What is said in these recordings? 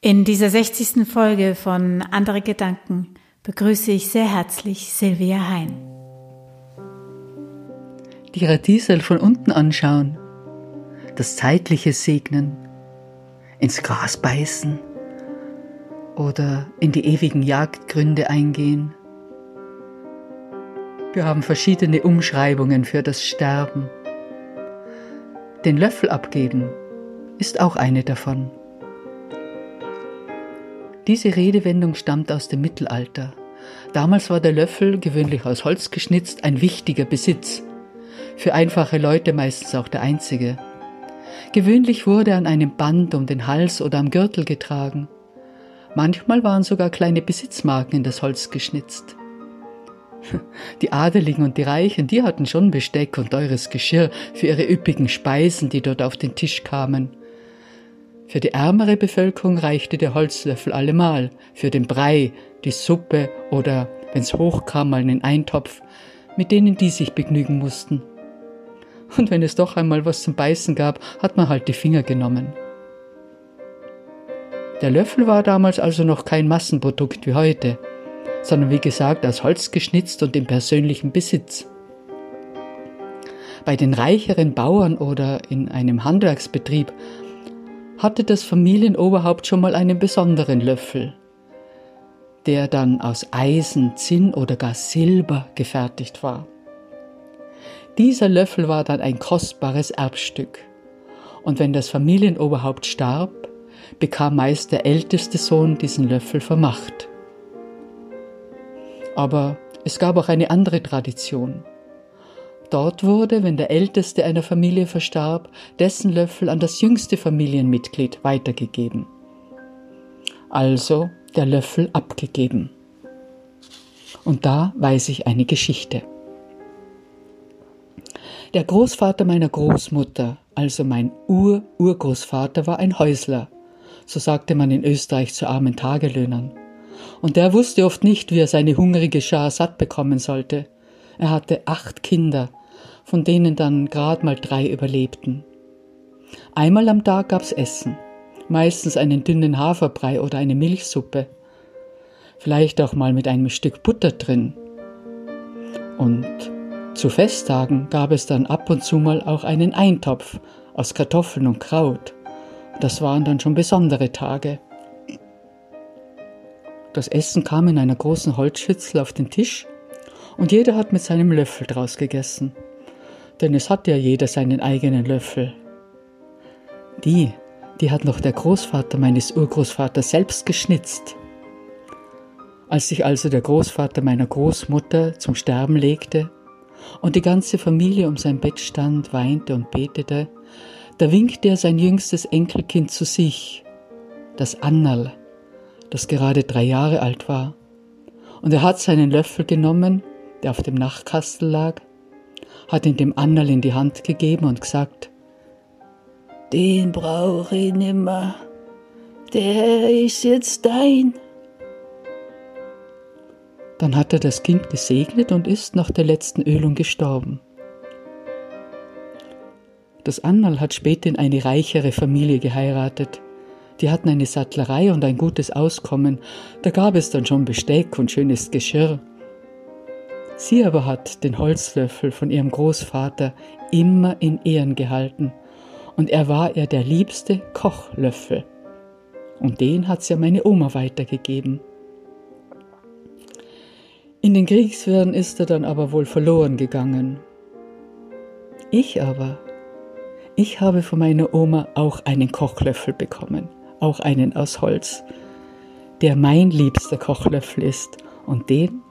In dieser 60. Folge von Andere Gedanken begrüße ich sehr herzlich Silvia Hein. Die Radiesel von unten anschauen, das Zeitliche segnen, ins Gras beißen oder in die ewigen Jagdgründe eingehen. Wir haben verschiedene Umschreibungen für das Sterben. Den Löffel abgeben ist auch eine davon. Diese Redewendung stammt aus dem Mittelalter. Damals war der Löffel, gewöhnlich aus Holz geschnitzt, ein wichtiger Besitz. Für einfache Leute meistens auch der einzige. Gewöhnlich wurde an einem Band um den Hals oder am Gürtel getragen. Manchmal waren sogar kleine Besitzmarken in das Holz geschnitzt. Die Adeligen und die Reichen, die hatten schon Besteck und teures Geschirr für ihre üppigen Speisen, die dort auf den Tisch kamen. Für die ärmere Bevölkerung reichte der Holzlöffel allemal, für den Brei, die Suppe oder, wenn's hochkam, mal einen Eintopf, mit denen die sich begnügen mussten. Und wenn es doch einmal was zum Beißen gab, hat man halt die Finger genommen. Der Löffel war damals also noch kein Massenprodukt wie heute, sondern wie gesagt aus Holz geschnitzt und im persönlichen Besitz. Bei den reicheren Bauern oder in einem Handwerksbetrieb hatte das Familienoberhaupt schon mal einen besonderen Löffel, der dann aus Eisen, Zinn oder gar Silber gefertigt war. Dieser Löffel war dann ein kostbares Erbstück. Und wenn das Familienoberhaupt starb, bekam meist der älteste Sohn diesen Löffel vermacht. Aber es gab auch eine andere Tradition. Dort wurde, wenn der Älteste einer Familie verstarb, dessen Löffel an das jüngste Familienmitglied weitergegeben. Also der Löffel abgegeben. Und da weiß ich eine Geschichte. Der Großvater meiner Großmutter, also mein Ur-Urgroßvater, war ein Häusler. So sagte man in Österreich zu armen Tagelöhnern. Und der wusste oft nicht, wie er seine hungrige Schar satt bekommen sollte. Er hatte acht Kinder von denen dann gerade mal drei überlebten. Einmal am Tag gab's Essen, meistens einen dünnen Haferbrei oder eine Milchsuppe, vielleicht auch mal mit einem Stück Butter drin. Und zu Festtagen gab es dann ab und zu mal auch einen Eintopf aus Kartoffeln und Kraut. Das waren dann schon besondere Tage. Das Essen kam in einer großen Holzschützel auf den Tisch und jeder hat mit seinem Löffel draus gegessen denn es hat ja jeder seinen eigenen Löffel. Die, die hat noch der Großvater meines Urgroßvaters selbst geschnitzt. Als sich also der Großvater meiner Großmutter zum Sterben legte und die ganze Familie um sein Bett stand, weinte und betete, da winkte er sein jüngstes Enkelkind zu sich, das Annal, das gerade drei Jahre alt war, und er hat seinen Löffel genommen, der auf dem Nachtkastel lag, hat ihn dem Annal in die Hand gegeben und gesagt, den brauche ich nimmer, der ist jetzt dein. Dann hat er das Kind gesegnet und ist nach der letzten Ölung gestorben. Das Annal hat später in eine reichere Familie geheiratet. Die hatten eine Sattlerei und ein gutes Auskommen. Da gab es dann schon Besteck und schönes Geschirr. Sie aber hat den Holzlöffel von ihrem Großvater immer in Ehren gehalten, und er war ihr der liebste Kochlöffel. Und den hat sie an meine Oma weitergegeben. In den Kriegswirren ist er dann aber wohl verloren gegangen. Ich aber, ich habe von meiner Oma auch einen Kochlöffel bekommen, auch einen aus Holz, der mein liebster Kochlöffel ist, und den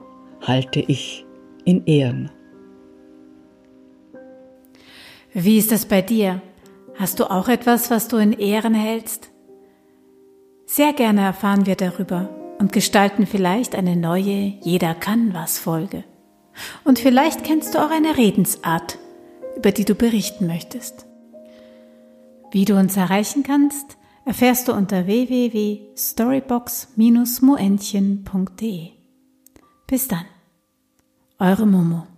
halte ich in Ehren. Wie ist das bei dir? Hast du auch etwas, was du in Ehren hältst? Sehr gerne erfahren wir darüber und gestalten vielleicht eine neue Jeder kann was Folge. Und vielleicht kennst du auch eine Redensart, über die du berichten möchtest. Wie du uns erreichen kannst, erfährst du unter www.storybox-moentchen.de. Bis dann. eure Momo.